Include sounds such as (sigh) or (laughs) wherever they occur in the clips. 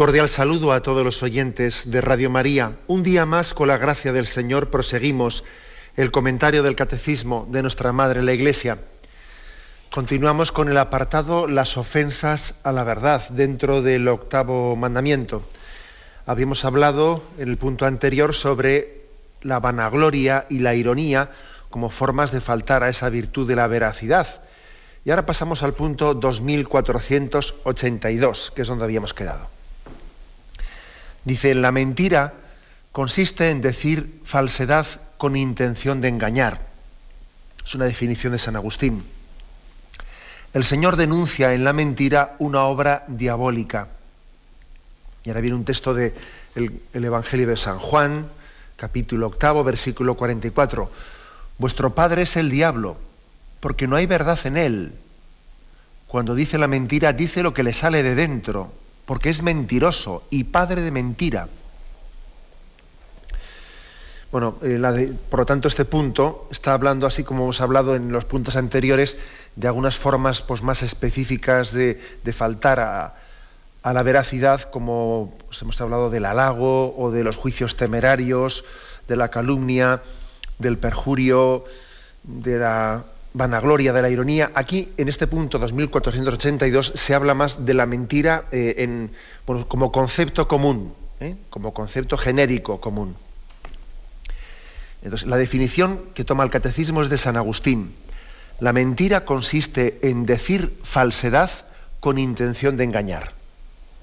Cordial saludo a todos los oyentes de Radio María. Un día más, con la gracia del Señor, proseguimos el comentario del Catecismo de nuestra Madre la Iglesia. Continuamos con el apartado Las ofensas a la verdad dentro del octavo mandamiento. Habíamos hablado en el punto anterior sobre la vanagloria y la ironía como formas de faltar a esa virtud de la veracidad. Y ahora pasamos al punto 2482, que es donde habíamos quedado. Dice, la mentira consiste en decir falsedad con intención de engañar. Es una definición de San Agustín. El Señor denuncia en la mentira una obra diabólica. Y ahora viene un texto del Evangelio de San Juan, capítulo octavo, versículo 44. Vuestro padre es el diablo, porque no hay verdad en él. Cuando dice la mentira, dice lo que le sale de dentro, porque es mentiroso y padre de mentira. Bueno, eh, por lo tanto, este punto está hablando, así como hemos hablado en los puntos anteriores, de algunas formas pues, más específicas de, faltar a, la veracidad, como pues, hemos hablado del halago o de los juicios temerarios, de la calumnia, del perjurio, de la vanagloria de la ironía. Aquí, en este punto 2482, se habla más de la mentira eh, como concepto común, ¿eh? como concepto genérico común. Entonces, la definición que toma el catecismo es de San Agustín. La mentira consiste en decir falsedad con intención de engañar.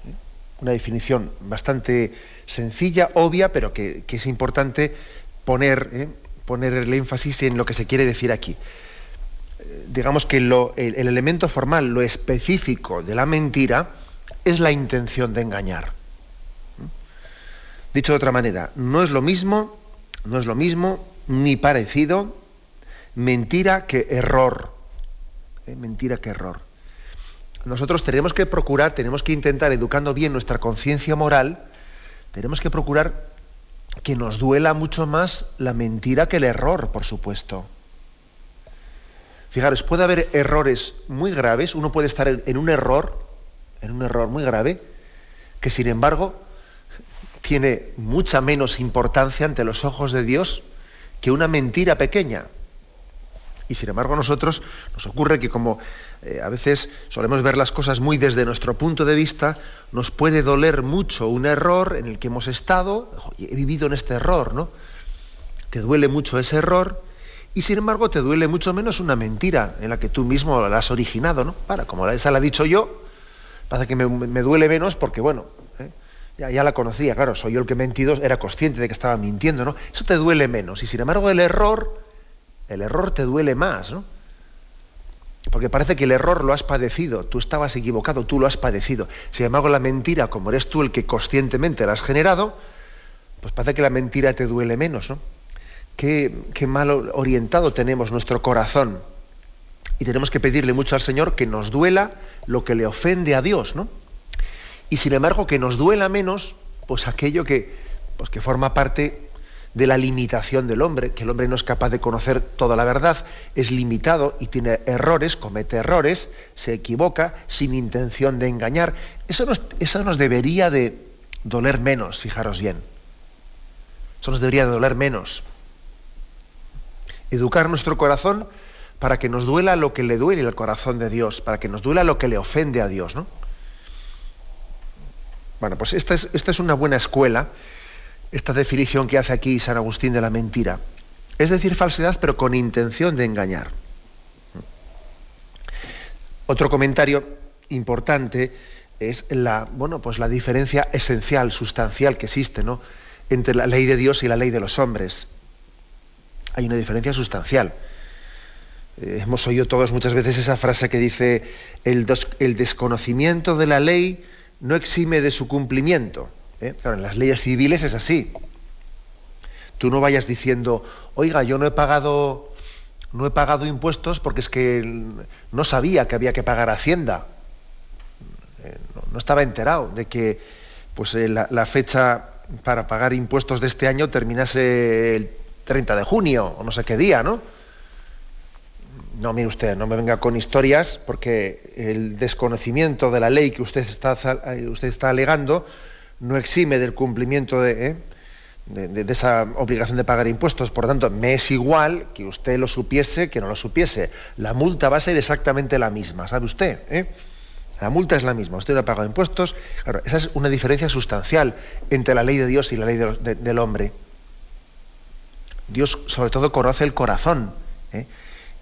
¿Eh? Una definición bastante sencilla, obvia, pero que, es importante poner el énfasis en lo que se quiere decir aquí digamos que el, elemento formal, lo específico de la mentira, es la intención de engañar. Dicho de otra manera, no es lo mismo, no es lo mismo, ni parecido, mentira que error. ¿eh? Mentira que error. Nosotros tenemos que procurar, tenemos que intentar, educando bien nuestra conciencia moral, tenemos que procurar que nos duela mucho más la mentira que el error, por supuesto. Fijaros, puede haber errores muy graves, uno puede estar en, un error, en un error muy grave, que sin embargo tiene mucha menos importancia ante los ojos de Dios que una mentira pequeña. Y sin embargo a nosotros nos ocurre que como eh, a veces solemos ver las cosas muy desde nuestro punto de vista, nos puede doler mucho un error en el que hemos estado, he vivido en este error, ¿no? Te duele mucho ese error y sin embargo te duele mucho menos una mentira en la que tú mismo la has originado, ¿no? Para, como esa la he dicho yo, pasa que me, duele menos porque, bueno, ¿eh? ya, la conocía, claro, soy yo el que he mentido, era consciente de que estaba mintiendo, ¿no? Eso te duele menos. Y sin embargo el error, el error te duele más, ¿no? Porque parece que el error lo has padecido, tú estabas equivocado, tú lo has padecido. Sin embargo, la mentira, como eres tú el que conscientemente la has generado, pues parece que la mentira te duele menos, ¿no? Qué, mal orientado tenemos nuestro corazón. Y tenemos que pedirle mucho al Señor que nos duela lo que le ofende a Dios, ¿no? Y sin embargo, que nos duela menos, pues aquello que, pues que forma parte de la limitación del hombre, que el hombre no es capaz de conocer toda la verdad, es limitado y tiene errores, comete errores, se equivoca sin intención de engañar. Eso nos, eso nos debería de doler menos, fijaros bien. Eso nos debería de doler menos educar nuestro corazón para que nos duela lo que le duele al corazón de Dios, para que nos duela lo que le ofende a Dios, ¿no? Bueno, pues esta es, esta es una buena escuela, esta definición que hace aquí San Agustín de la mentira. Es decir, falsedad, pero con intención de engañar. Otro comentario importante es la, bueno, pues la diferencia esencial, sustancial que existe ¿no? entre la ley de Dios y la ley de los hombres hay una diferencia sustancial. Eh, hemos oído todos muchas veces esa frase que dice, el, desconocimiento de la ley no exime de su cumplimiento. ¿eh? Claro, en las leyes civiles es así. Tú no vayas diciendo, oiga, yo no he pagado, no he pagado impuestos porque es que no sabía que había que pagar Hacienda. Eh, no, estaba enterado de que pues, la, fecha para pagar impuestos de este año terminase el 30 de junio o no sé qué día, ¿no? No, mire usted, no me venga con historias, porque el desconocimiento de la ley que usted está, usted está alegando no exime del cumplimiento de, de, esa obligación de pagar impuestos. Por lo tanto, me es igual que usted lo supiese que no lo supiese. La multa va a ser exactamente la misma, ¿sabe usted? ¿Eh? La multa es la misma. Usted no ha pagado impuestos. Claro, esa es una diferencia sustancial entre la ley de Dios y la ley del hombre. Dios, sobre todo, conoce el corazón. ¿eh?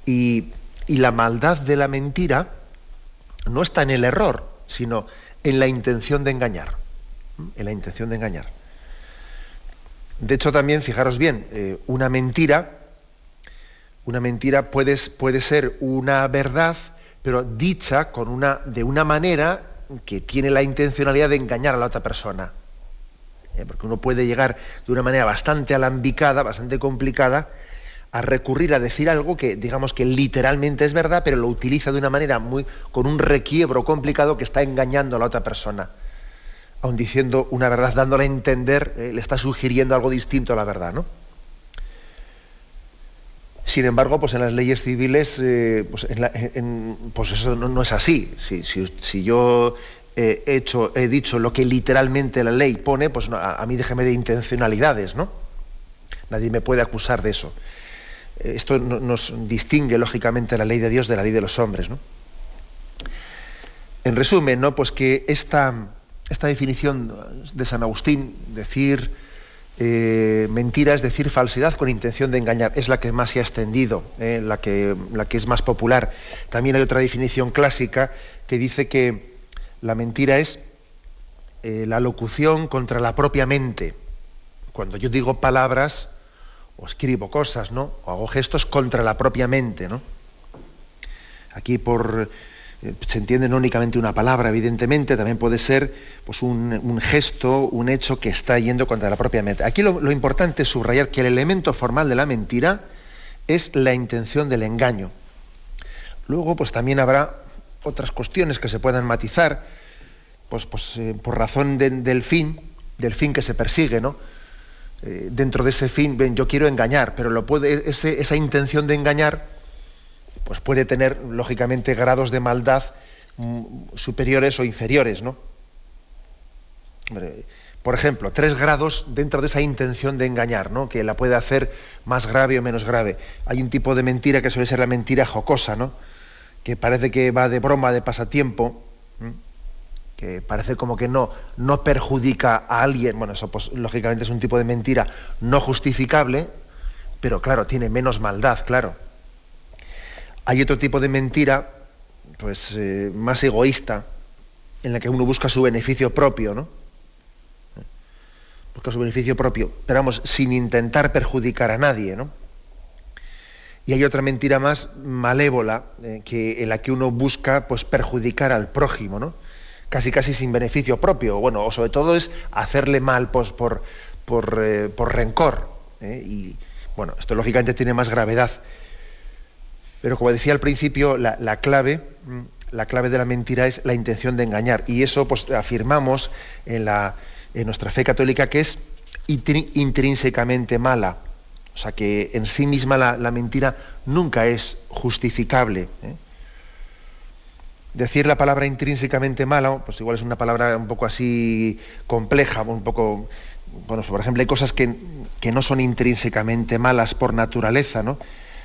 Y, la maldad de la mentira no está en el error, sino en la intención de engañar. En la intención de engañar. De hecho, también, fijaros bien, eh, una mentira, una mentira puede, puede, ser una verdad, pero dicha con una, de una manera que tiene la intencionalidad de engañar a la otra persona. Eh, porque uno puede llegar de una manera bastante alambicada, bastante complicada, a recurrir a decir algo que digamos que literalmente es verdad, pero lo utiliza de una manera muy con un requiebro complicado que está engañando a la otra persona aun diciendo una verdad, dándole a entender, eh, le está sugiriendo algo distinto a la verdad, ¿no? Sin embargo, pues en las leyes civiles, eh, pues, pues, eso no, es así. Si, yo he, dicho lo que literalmente la ley pone, pues a, mí déjeme de intencionalidades, ¿no? Nadie me puede acusar de eso. Eh, esto nos distingue, lógicamente, la ley de Dios de la ley de los hombres, ¿no? En resumen, ¿no? Pues que esta, esta definición de San Agustín, decir eh, mentira es decir falsedad con intención de engañar, es la que más se ha extendido, eh, la, que, la que es más popular. También hay otra definición clásica que dice que la mentira es eh, la locución contra la propia mente. Cuando yo digo palabras o escribo cosas, ¿no? O hago gestos contra la propia mente, ¿no? Aquí por eh, se entiende no únicamente una palabra, evidentemente, también puede ser pues, un, gesto, un hecho que está yendo contra la propia mente. Aquí lo, importante es subrayar que el elemento formal de la mentira es la intención del engaño. Luego, pues también habrá otras cuestiones que se puedan matizar, pues, pues eh, por razón del fin, del fin que se persigue, ¿no? Eh, dentro de ese fin, ven, yo quiero engañar, pero puede, esa intención de engañar pues puede tener, lógicamente, grados de maldad mm, superiores o inferiores, ¿no? Por ejemplo, tres grados dentro de esa intención de engañar, ¿no? que la puede hacer más grave o menos grave. Hay un tipo de mentira que suele ser la mentira jocosa, ¿no? Que parece que va de broma, de pasatiempo, que parece como que no, no perjudica a alguien. Bueno, eso pues, lógicamente es un tipo de mentira no justificable, pero claro, tiene menos maldad, claro. Hay otro tipo de mentira, pues eh, más egoísta, en la que uno busca su beneficio propio, ¿no? Busca su beneficio propio, pero vamos, sin intentar perjudicar a nadie, ¿no? Y hay otra mentira más malévola, eh, que, en la que uno busca pues, perjudicar al prójimo, ¿no? Casi casi sin beneficio propio. Bueno, o sobre todo es hacerle mal pues, por, por, eh, por rencor. Y bueno, esto lógicamente tiene más gravedad. Pero como decía al principio, la, clave, mm, la clave de la mentira es la intención de engañar. Y eso pues, afirmamos en, la, en nuestra fe católica que es intrínsecamente mala. O sea que en sí misma la, mentira nunca es justificable. ¿eh? Decir la palabra intrínsecamente mala, pues igual es una palabra un poco así compleja, un poco. Bueno, por ejemplo, hay cosas que, que no son intrínsecamente malas por naturaleza, ¿no?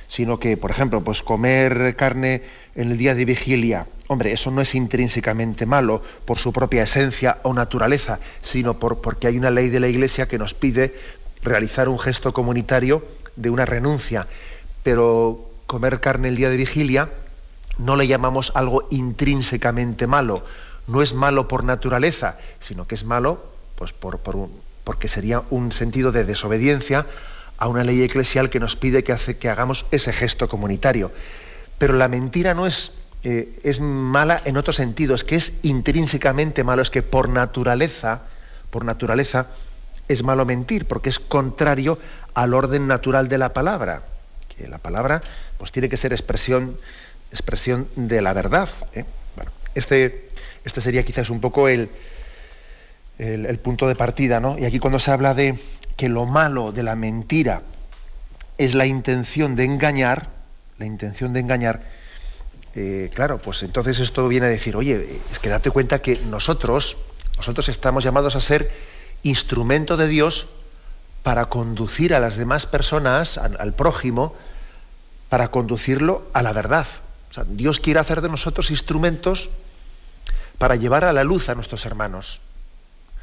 sino que, por ejemplo, pues comer carne en el día de vigilia, hombre, eso no es intrínsecamente malo por su propia esencia o naturaleza, sino por, porque hay una ley de la Iglesia que nos pide realizar un gesto comunitario de una renuncia. Pero comer carne el día de vigilia no le llamamos algo intrínsecamente malo, no es malo por naturaleza, sino que es malo pues por, porque sería un sentido de desobediencia a una ley eclesial que nos pide que, hace, que hagamos ese gesto comunitario. Pero la mentira no es eh, es mala en otro sentido, es que es intrínsecamente malo, es que por naturaleza, por naturaleza, es malo mentir, porque es contrario al orden natural de la palabra. Que la palabra pues, tiene que ser expresión, expresión de la verdad. ¿eh? Bueno, este, este sería quizás un poco el, el, punto de partida, ¿no? Y aquí cuando se habla de que lo malo de la mentira es la intención de engañar, la intención de engañar, eh, claro, pues entonces esto viene a decir, oye, es que date cuenta que nosotros, nosotros estamos llamados a ser instrumento de Dios para conducir a las demás personas, al, prójimo, para conducirlo a la verdad. Dios quiere hacer de nosotros instrumentos para llevar a la luz a nuestros hermanos.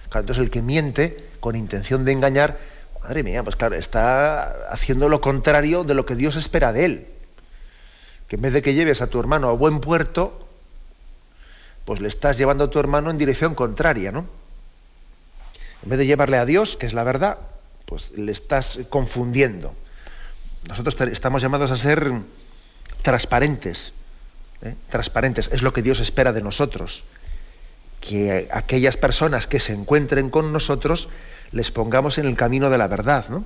entonces el que miente con intención de engañar, madre mía, pues claro, está haciendo lo contrario de lo que Dios espera de él. Que en vez de que lleves a tu hermano a buen puerto, pues le estás llevando a tu hermano en dirección contraria, ¿no? En vez de llevarle a Dios, que es la verdad, pues le estás confundiendo. Nosotros estamos llamados a ser transparentes. ¿eh? Transparentes. Es lo que Dios espera de nosotros. Que aquellas personas que se encuentren con nosotros les pongamos en el camino de la verdad, ¿no?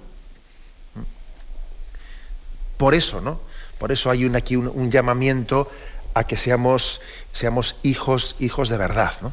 Por eso, ¿no? Por eso hay aquí un, un, llamamiento a que seamos, seamos hijos, hijos de verdad, ¿no?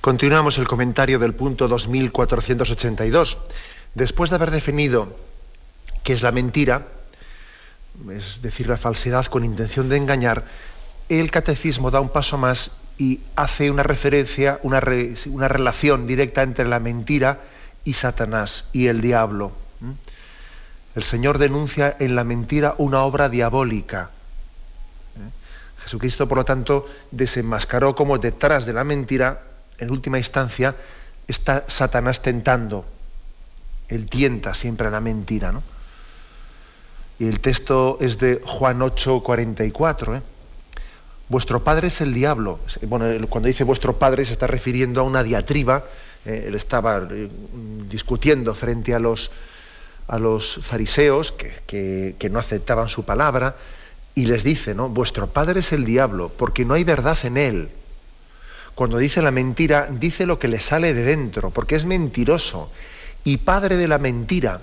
Continuamos el comentario del punto 2482. Después de haber definido qué es la mentira, es decir, la falsedad con intención de engañar, el catecismo da un paso más y hace una referencia, una, una relación directa entre la mentira y Satanás y el diablo. El Señor denuncia en la mentira una obra diabólica. Jesucristo, por lo tanto, desenmascaró como detrás de la mentira en última instancia, está Satanás tentando. Él tienta siempre a la mentira. ¿no? Y el texto es de Juan 8, 44. ¿eh? Vuestro padre es el diablo. Bueno, cuando dice vuestro padre se está refiriendo a una diatriba. ¿eh? él estaba eh, discutiendo frente a los, a los fariseos que, que no aceptaban su palabra y les dice, ¿no? Vuestro padre es el diablo, porque no hay verdad en él cuando dice la mentira, dice lo que le sale de dentro, porque es mentiroso y padre de la mentira.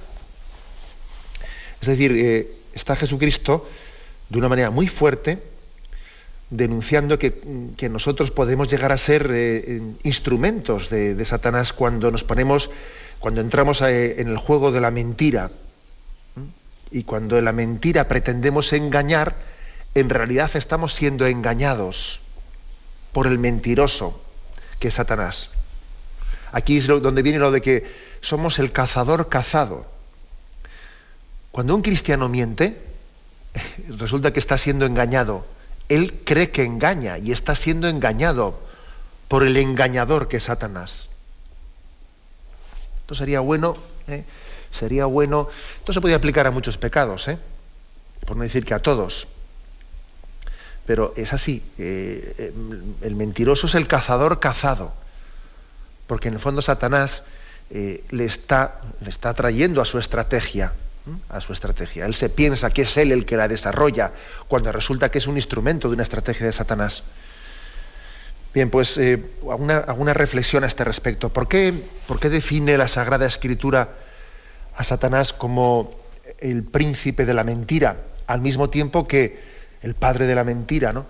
Es decir, eh, está Jesucristo de una manera muy fuerte denunciando que, nosotros podemos llegar a ser eh, instrumentos de, Satanás cuando nos ponemos, cuando entramos eh, en el juego de la mentira. Y cuando en la mentira pretendemos engañar, en realidad estamos siendo engañados por el mentiroso que es Satanás. Aquí es donde viene lo de que somos el cazador cazado. Cuando un cristiano miente, (laughs) resulta que está siendo engañado. Él cree que engaña y está siendo engañado por el engañador que es Satanás. Esto sería bueno, ¿eh? sería bueno. Esto se puede aplicar a muchos pecados, ¿eh? por no decir que a todos. Pero es así, eh, eh, el mentiroso es el cazador cazado, porque en el fondo Satanás eh, le, está, le está trayendo a su estrategia, a su estrategia. Él se piensa que es él el que la desarrolla, cuando resulta que es un instrumento de una estrategia de Satanás. Bien, pues alguna, reflexión a este respecto. ¿Por qué, ¿Por qué define la Sagrada Escritura a Satanás como el príncipe de la mentira? al mismo tiempo que el padre de la mentira, ¿no?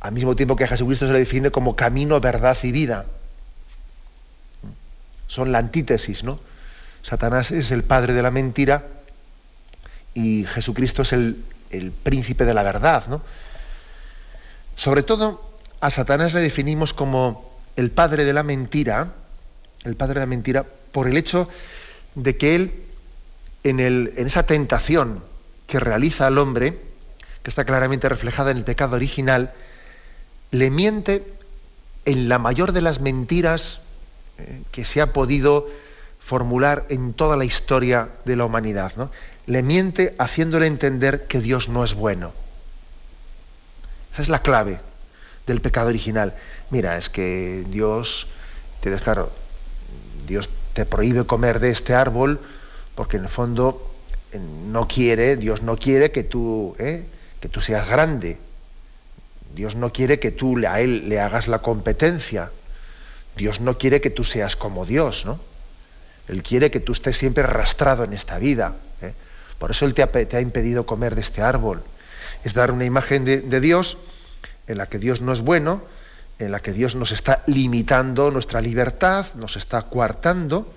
Al mismo tiempo que a Jesucristo se le define como camino, verdad y vida. Son la antítesis, ¿no? Satanás es el padre de la mentira y Jesucristo es el, el príncipe de la verdad, ¿no? Sobre todo a Satanás le definimos como el padre de la mentira, el padre de la mentira, por el hecho de que él, en, el, en esa tentación que realiza al hombre, que está claramente reflejada en el pecado original, le miente en la mayor de las mentiras eh, que se ha podido formular en toda la historia de la humanidad. ¿no? Le miente haciéndole entender que Dios no es bueno. Esa es la clave del pecado original. Mira, es que Dios, te claro, Dios te prohíbe comer de este árbol porque en el fondo no quiere, Dios no quiere que tú, eh, que tú seas grande. Dios no quiere que tú a Él le hagas la competencia. Dios no quiere que tú seas como Dios, ¿no? Él quiere que tú estés siempre arrastrado en esta vida. ¿eh? Por eso Él te ha, impedido comer de este árbol. Es dar una imagen de Dios en la que Dios no es bueno, en la que Dios nos está limitando nuestra libertad, nos está coartando.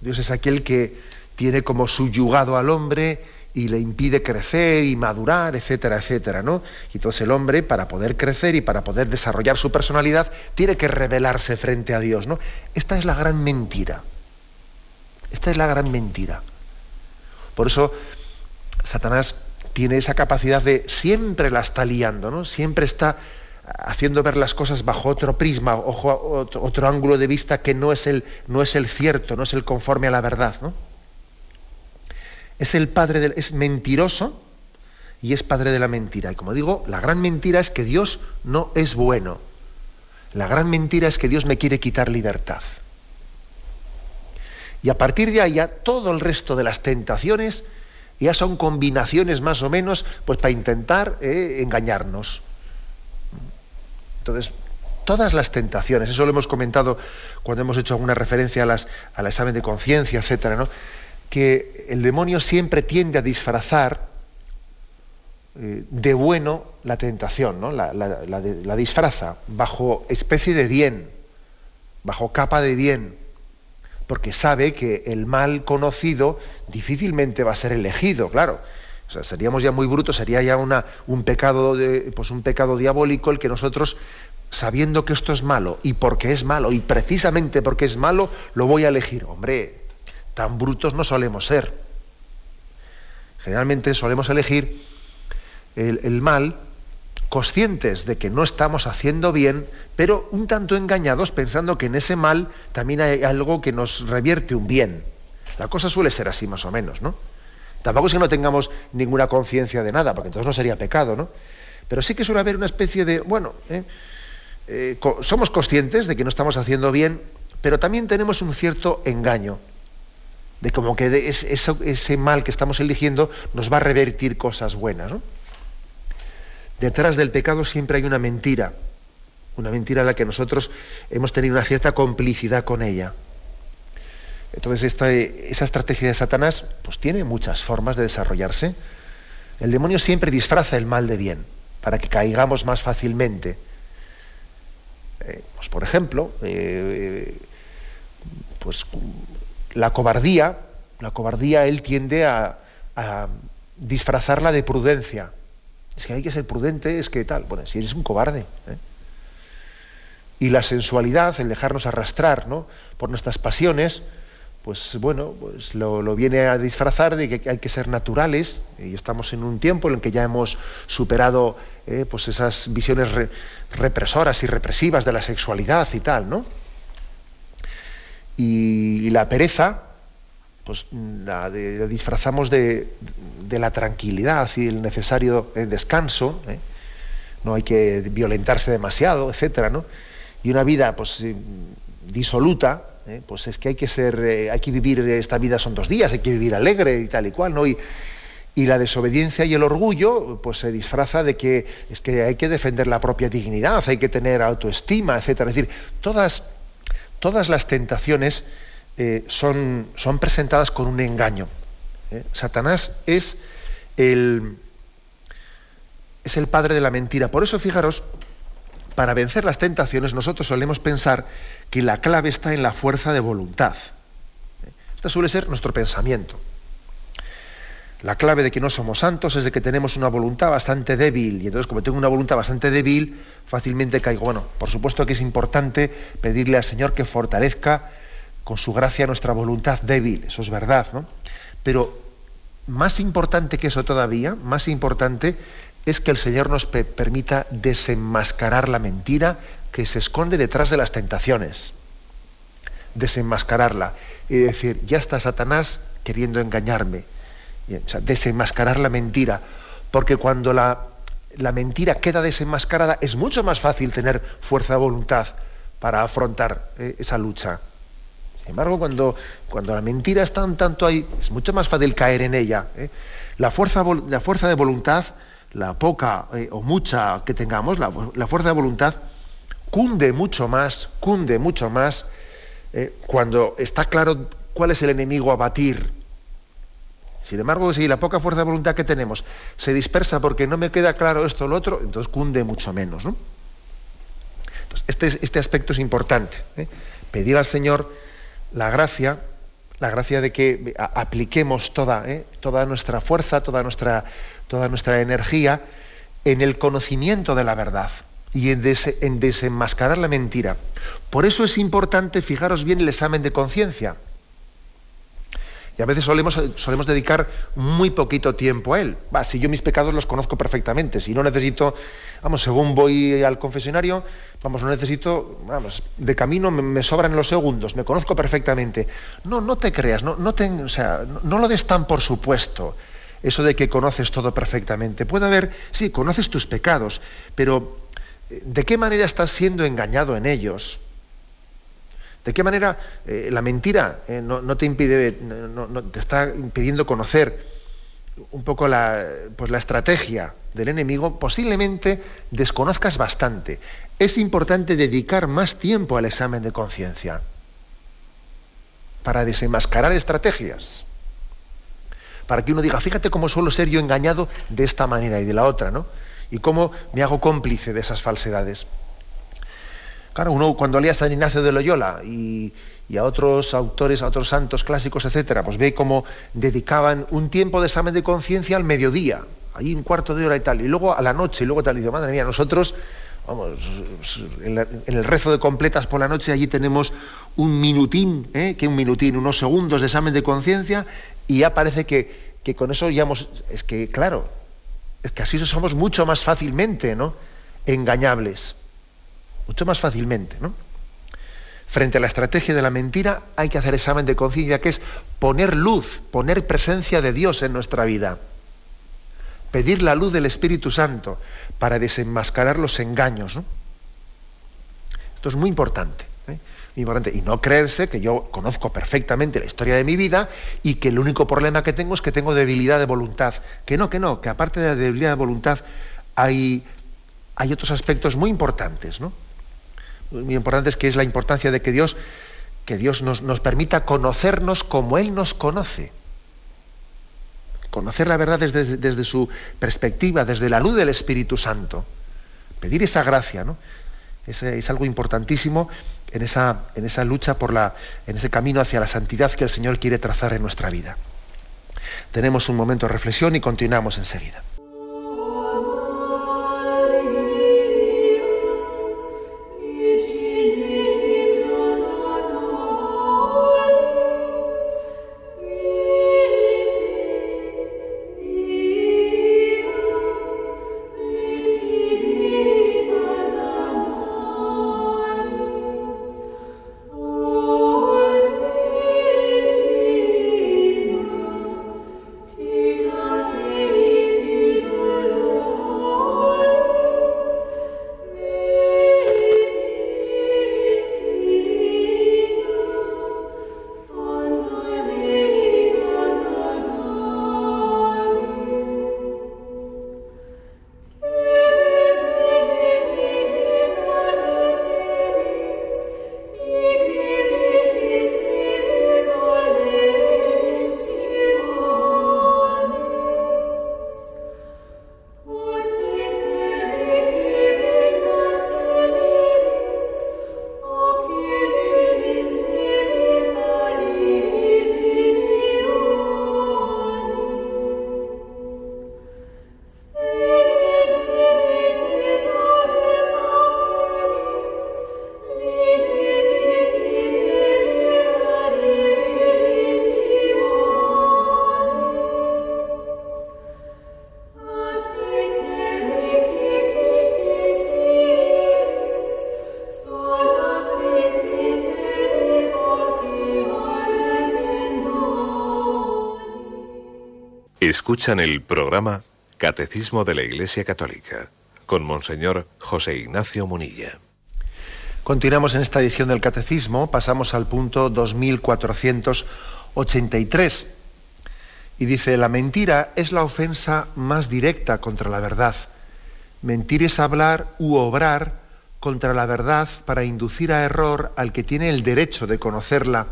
Dios es aquel que tiene como subyugado al hombre y le impide crecer y madurar, etcétera, etcétera, ¿no? Y entonces el hombre, para poder crecer y para poder desarrollar su personalidad, tiene que rebelarse frente a Dios, ¿no? Esta es la gran mentira. Esta es la gran mentira. Por eso Satanás tiene esa capacidad de siempre la está liando, ¿no? Siempre está haciendo ver las cosas bajo otro prisma, ojo, otro, ángulo de vista que no es, el, no es el cierto, no es el conforme a la verdad. ¿no? Es el padre del, es mentiroso y es padre de la mentira. Y como digo, la gran mentira es que Dios no es bueno. La gran mentira es que Dios me quiere quitar libertad. Y a partir de ahí ya todo el resto de las tentaciones ya son combinaciones más o menos pues para intentar eh, engañarnos. Entonces, todas las tentaciones, eso lo hemos comentado cuando hemos hecho alguna referencia a las, al examen de conciencia, etcétera, ¿no? Que el demonio siempre tiende a disfrazar eh, de bueno la tentación, ¿no? La, la, disfraza bajo especie de bien, bajo capa de bien, porque sabe que el mal conocido difícilmente va a ser elegido, claro. O sea, seríamos ya muy brutos, sería ya una, un, pecado de, pues un pecado diabólico el que nosotros, sabiendo que esto es malo, y porque es malo, y precisamente porque es malo, lo voy a elegir. Hombre, tan brutos no solemos ser. Generalmente solemos elegir el, mal conscientes de que no estamos haciendo bien, pero un tanto engañados pensando que en ese mal también hay algo que nos revierte un bien. La cosa suele ser así más o menos, ¿no? Tampoco es que no tengamos ninguna conciencia de nada, porque entonces no sería pecado, ¿no? Pero sí que suele haber una especie de, bueno, ¿eh? Eh, somos conscientes de que no estamos haciendo bien, pero también tenemos un cierto engaño, de como que ese mal que estamos eligiendo nos va a revertir cosas buenas. Detrás del pecado siempre hay una mentira, una mentira en la que nosotros hemos tenido una cierta complicidad con ella. Entonces esta, esa estrategia de Satanás pues tiene muchas formas de desarrollarse. El demonio siempre disfraza el mal de bien para que caigamos más fácilmente. Eh, pues por ejemplo, eh, pues la cobardía, la cobardía él tiende a, disfrazarla de prudencia. Es que hay que ser prudente, es que tal. Bueno, si eres un cobarde. ¿eh? Y la sensualidad, el dejarnos arrastrar ¿no? por nuestras pasiones, pues bueno, pues lo, viene a disfrazar de que hay que ser naturales y estamos en un tiempo en el que ya hemos superado eh, pues esas visiones represoras y represivas de la sexualidad y tal, ¿no? Y, la pereza, pues la, disfrazamos de, la tranquilidad y el necesario eh, descanso, ¿eh? no hay que violentarse demasiado, etcétera, ¿no? Y una vida pues disoluta, ¿eh? pues es que hay que ser, eh, hay que vivir esta vida son dos días, hay que vivir alegre y tal y cual, ¿no? Y, la desobediencia y el orgullo, pues se disfraza de que es que hay que defender la propia dignidad, hay que tener autoestima, etcétera. Es decir, todas, todas las tentaciones eh, son, son presentadas con un engaño. Satanás es el, es el padre de la mentira. Por eso, fijaros, para vencer las tentaciones nosotros solemos pensar que la clave está en la fuerza de voluntad. Este suele ser nuestro pensamiento. La clave de que no somos santos es de que tenemos una voluntad bastante débil. Y entonces, como tengo una voluntad bastante débil, fácilmente caigo. Bueno, por supuesto que es importante pedirle al Señor que fortalezca con su gracia nuestra voluntad débil. Eso es verdad, ¿no? Pero más importante que eso todavía, más importante es que el Señor nos permita desenmascarar la mentira que se esconde detrás de las tentaciones. Desenmascararla. Y decir, ya está Satanás queriendo engañarme desenmascarar la mentira, porque cuando la, mentira queda desenmascarada es mucho más fácil tener fuerza de voluntad para afrontar eh, esa lucha. Sin embargo, cuando, cuando la mentira está un tanto ahí, es mucho más fácil caer en ella. ¿eh? La, fuerza, la fuerza de voluntad, la poca eh, o mucha que tengamos, la, la, fuerza de voluntad cunde mucho más, cunde mucho más cuando está claro cuál es el enemigo a batir sin embargo, si la poca fuerza de voluntad que tenemos se dispersa porque no me queda claro esto o lo otro, entonces cunde mucho menos. este, este, aspecto es importante. ¿eh? Pedir al Señor la gracia, la gracia de que apliquemos toda, ¿eh? toda nuestra fuerza, toda nuestra, toda nuestra energía en el conocimiento de la verdad y en, en desenmascarar la mentira. Por eso es importante, fijaros bien, el examen de conciencia. Y a veces solemos, dedicar muy poquito tiempo a él. Va, si yo mis pecados los conozco perfectamente, si no necesito, vamos, según voy al confesionario, vamos, no necesito, vamos, de camino me, sobran los segundos, me conozco perfectamente. No, no te creas, no, no, o sea, no, lo des tan por supuesto eso de que conoces todo perfectamente. Puede haber, sí, conoces tus pecados, pero eh, ¿de qué manera estás siendo engañado en ellos? ¿De qué manera eh, la mentira eh, no, te impide, no, te está impidiendo conocer un poco la, pues la estrategia del enemigo? Posiblemente desconozcas bastante. Es importante dedicar más tiempo al examen de conciencia para desenmascarar estrategias. Para que uno diga, fíjate cómo suelo ser yo engañado de esta manera y de la otra, ¿no? Y cómo me hago cómplice de esas falsedades. Claro, uno cuando lea a San Ignacio de Loyola y, a otros autores, a otros santos clásicos, etcétera, pues ve cómo dedicaban un tiempo de examen de conciencia al mediodía, ahí un cuarto de hora y tal, y luego a la noche, y luego tal, y dice, madre mía, nosotros, vamos, en, el rezo de completas por la noche allí tenemos un minutín, ¿eh? que un minutín, unos segundos de examen de conciencia, y ya parece que, que con eso ya hemos, es que claro, es que así somos mucho más fácilmente, ¿no? Engañables mucho más fácilmente. ¿no? Frente a la estrategia de la mentira hay que hacer examen de conciencia, que es poner luz, poner presencia de Dios en nuestra vida. Pedir la luz del Espíritu Santo para desenmascarar los engaños. Esto es muy importante. ¿eh? importante. Y no creerse que yo conozco perfectamente la historia de mi vida y que el único problema que tengo es que tengo debilidad de voluntad. Que no, que no, que aparte de la debilidad de voluntad hay, hay otros aspectos muy importantes. ¿no? Muy importante es que es la importancia de que Dios, que Dios nos, nos permita conocernos como Él nos conoce. Conocer la verdad desde, desde, su perspectiva, desde la luz del Espíritu Santo. Pedir esa gracia, ¿no? Es, es, algo importantísimo en esa, en esa lucha por la, en ese camino hacia la santidad que el Señor quiere trazar en nuestra vida. Tenemos un momento de reflexión y continuamos enseguida. Escuchan el programa Catecismo de la Iglesia Católica con Monseñor José Ignacio Munilla. Continuamos en esta edición del Catecismo, pasamos al punto 2483 y dice, la mentira es la ofensa más directa contra la verdad. Mentir es hablar u obrar contra la verdad para inducir a error al que tiene el derecho de conocerla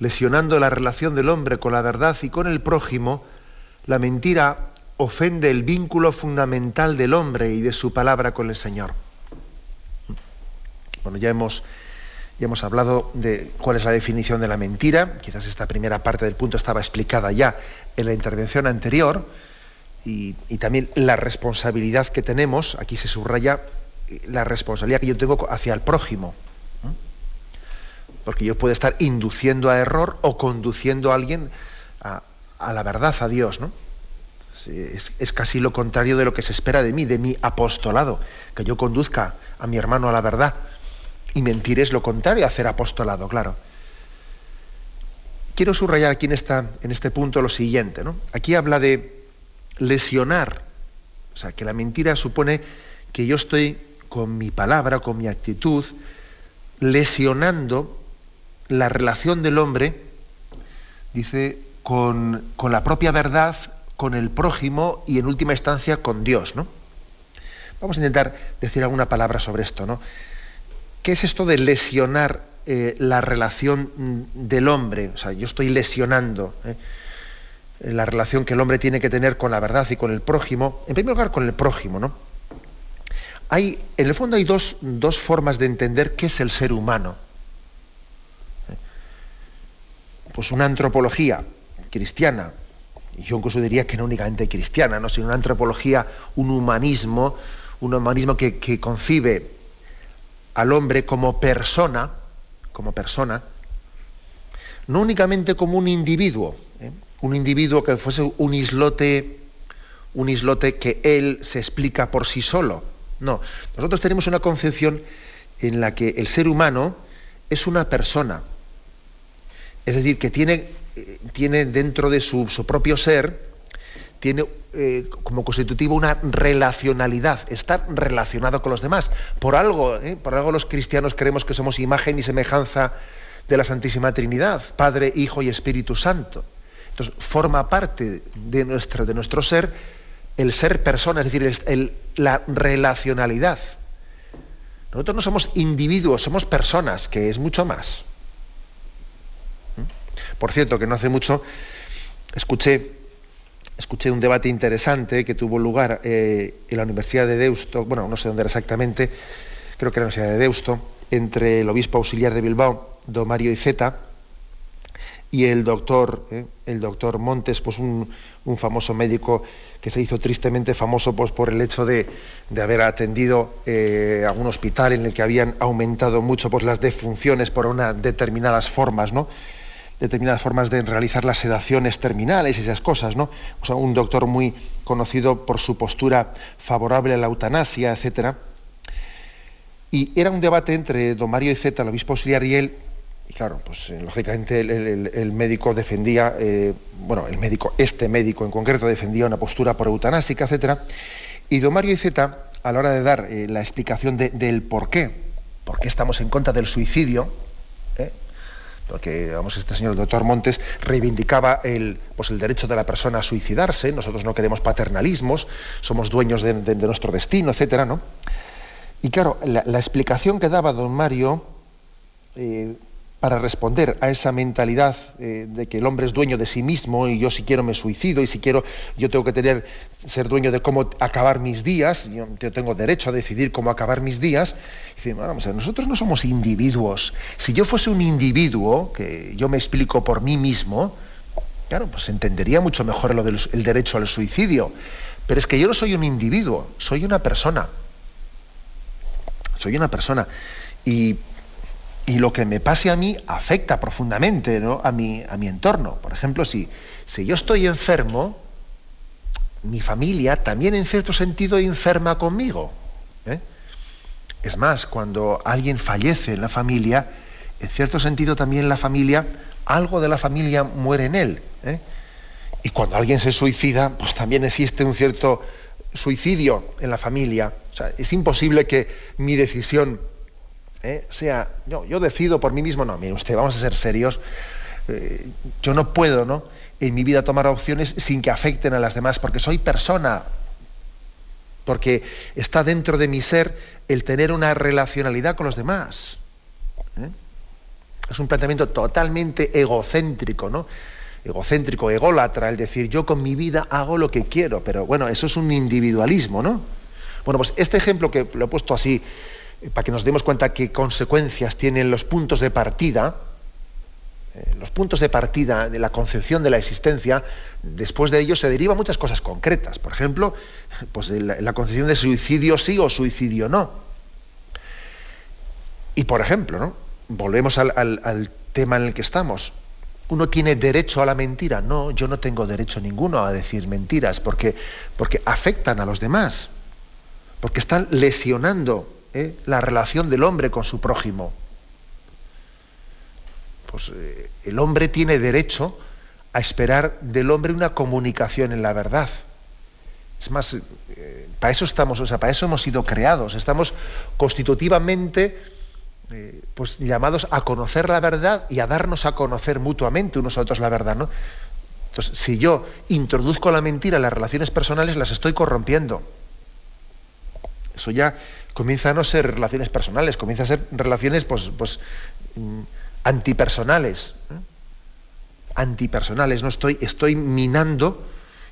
lesionando la relación del hombre con la verdad y con el prójimo, la mentira ofende el vínculo fundamental del hombre y de su palabra con el Señor. Bueno, ya hemos, ya hemos hablado de cuál es la definición de la mentira, quizás esta primera parte del punto estaba explicada ya en la intervención anterior, y, y también la responsabilidad que tenemos, aquí se subraya la responsabilidad que yo tengo hacia el prójimo porque yo puedo estar induciendo a error o conduciendo a alguien a, la verdad, a Dios, ¿no? Es, casi lo contrario de lo que se espera de mí, de mi apostolado, que yo conduzca a mi hermano a la verdad. Y mentir es lo contrario a hacer apostolado, claro. Quiero subrayar aquí en, en este punto lo siguiente, ¿no? Aquí habla de lesionar, o sea, que la mentira supone que yo estoy con mi palabra, con mi actitud, lesionando la relación del hombre, dice, con, la propia verdad, con el prójimo y en última instancia con Dios, ¿no? Vamos a intentar decir alguna palabra sobre esto, ¿no? ¿Qué es esto de lesionar eh, la relación del hombre? O sea, yo estoy lesionando ¿eh? la relación que el hombre tiene que tener con la verdad y con el prójimo. En primer lugar, con el prójimo, ¿no? Hay, en el fondo hay dos, dos formas de entender qué es el ser humano. Pues una antropología cristiana, y yo incluso diría que no únicamente cristiana, ¿no? sino una antropología, un humanismo, un humanismo que, concibe al hombre como persona, como persona, no únicamente como un individuo, ¿eh? un individuo que fuese un islote, un islote que él se explica por sí solo. No, nosotros tenemos una concepción en la que el ser humano es una persona, es decir, que tiene, eh, tiene dentro de su, propio ser, tiene eh, como constitutivo una relacionalidad, está relacionado con los demás. Por algo, eh, por algo los cristianos creemos que somos imagen y semejanza de la Santísima Trinidad, Padre, Hijo y Espíritu Santo. Entonces, forma parte de nuestro, de nuestro ser el ser persona, es decir, la relacionalidad. Nosotros no somos individuos, somos personas, que es mucho más. Por cierto, que no hace mucho escuché, escuché un debate interesante que tuvo lugar eh, en la Universidad de Deusto, bueno, no sé dónde era exactamente, creo que era la Universidad de Deusto, entre el obispo auxiliar de Bilbao, don Mario Iceta, y el doctor, eh, el doctor Montes, pues un, famoso médico que se hizo tristemente famoso pues, por el hecho de, haber atendido eh, a un hospital en el que habían aumentado mucho pues, las defunciones por unas determinadas formas, ¿no? Determinadas formas de realizar las sedaciones terminales y esas cosas, ¿no? O sea, un doctor muy conocido por su postura favorable a la eutanasia, etcétera. Y era un debate entre don Mario Zeta, el obispo auxiliar, y él, y claro, pues eh, lógicamente el, médico defendía, eh, bueno, el médico, este médico en concreto defendía una postura por eutanásica, etcétera. Y don Mario Zeta, a la hora de dar eh, la explicación del por qué, por qué estamos en contra del suicidio, porque vamos, este señor el doctor Montes reivindicaba el, pues el derecho de la persona a suicidarse, nosotros no queremos paternalismos, somos dueños de, nuestro destino, etcétera, ¿no? Y claro, la, explicación que daba don Mario eh, para responder a esa mentalidad eh, de que el hombre es dueño de sí mismo y yo si quiero me suicido y si quiero yo tengo que tener ser dueño de cómo acabar mis días, yo, tengo derecho a decidir cómo acabar mis días. Y vamos nosotros no somos individuos. Si yo fuese un individuo, que yo me explico por mí mismo, claro, pues entendería mucho mejor lo del el derecho al suicidio. Pero es que yo no soy un individuo, soy una persona. Soy una persona. Y y lo que me pase a mí afecta profundamente a, mi, a mi entorno. Por ejemplo, si, si yo estoy enfermo, mi familia también en cierto sentido enferma conmigo. ¿eh? Es más, cuando alguien fallece en la familia, en cierto sentido también la familia, algo de la familia muere en él. ¿eh? Y cuando alguien se suicida, pues también existe un cierto suicidio en la familia. O sea, es imposible que mi decisión ¿eh? sea, yo, yo decido por mí mismo, no, mire usted, vamos a ser serios, eh, yo no puedo, ¿no? En mi vida tomar opciones sin que afecten a las demás, porque soy persona, porque está dentro de mi ser el tener una relacionalidad con los demás. ¿eh? Es un planteamiento totalmente egocéntrico, ¿no? egocéntrico, ególatra, el decir yo con mi vida hago lo que quiero, pero bueno, eso es un individualismo, ¿no? Bueno, pues este ejemplo que lo he puesto así, para que nos demos cuenta qué consecuencias tienen los puntos de partida, eh, los puntos de partida de la concepción de la existencia, después de ello se derivan muchas cosas concretas. Por ejemplo, pues la, concepción de suicidio sí o suicidio no. Y por ejemplo, ¿no? volvemos al tema en el que estamos uno tiene derecho a la mentira. No, yo no tengo derecho ninguno a decir mentiras porque, porque afectan a los demás, porque están lesionando ¿eh? la relación del hombre con su prójimo. Pues eh, el hombre tiene derecho a esperar del hombre una comunicación en la verdad. Es más, eh, para eso estamos, o sea, para eso hemos sido creados. Estamos constitutivamente pues llamados a conocer la verdad y a darnos a conocer mutuamente unos a otros la verdad, ¿no? Entonces, si yo introduzco la mentira en las relaciones personales, las estoy corrompiendo. Eso ya comienza a no ser relaciones personales, comienza a ser relaciones pues, pues mm, antipersonales. ¿eh? Antipersonales, no estoy, estoy minando,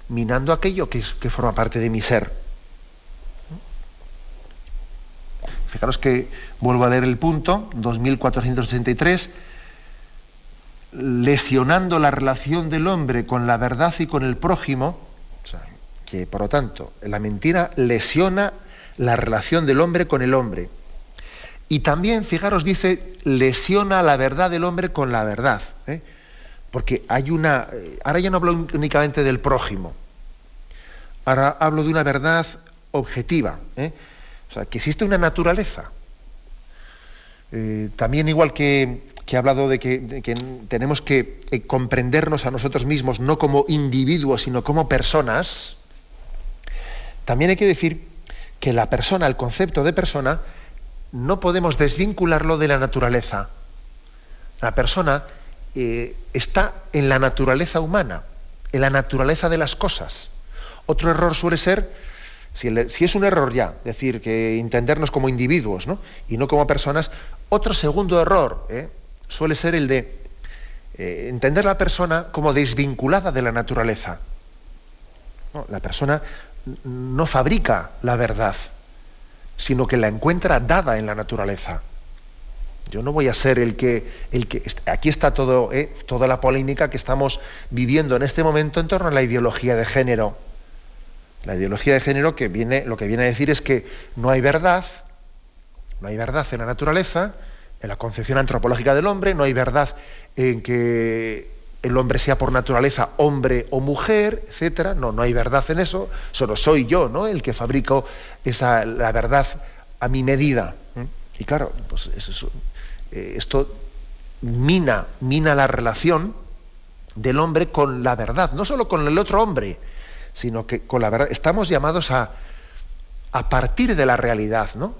minando aquello que, que forma parte de mi ser. Fijaros que vuelvo a leer el punto, 2483, lesionando la relación del hombre con la verdad y con el prójimo, que por lo tanto la mentira lesiona la relación del hombre con el hombre. Y también, fijaros, dice, lesiona la verdad del hombre con la verdad. ¿eh? Porque hay una. Eh, ahora ya no hablo únicamente del prójimo. Ahora hablo de una verdad objetiva. ¿eh? O sea, que existe una naturaleza. También igual que, he hablado de que, tenemos que comprendernos a nosotros mismos no como individuos, sino como personas, también hay que decir que la persona, el concepto de persona, no podemos desvincularlo de la naturaleza. La persona eh, está en la naturaleza humana, en la naturaleza de las cosas. Otro error suele ser si, es un error ya, decir que entendernos como individuos y no como personas, otro segundo error ¿eh? suele ser el de eh, entender la persona como desvinculada de la naturaleza. La persona no fabrica la verdad, sino que la encuentra dada en la naturaleza. Yo no voy a ser el que, el que aquí está todo, ¿eh? toda la polémica que estamos viviendo en este momento en torno a la ideología de género. La ideología de género que viene, lo que viene a decir es que no hay verdad, no hay verdad en la naturaleza, en la concepción antropológica del hombre, no hay verdad en que el hombre sea por naturaleza hombre o mujer, etcétera. No, no hay verdad en eso. Solo soy yo, ¿no? El que fabrico esa, la verdad a mi medida. Y claro, pues eh, esto mina, mina la relación del hombre con la verdad, no solo con el otro hombre, sino que con la verdad estamos llamados a, a partir de la realidad, ¿no?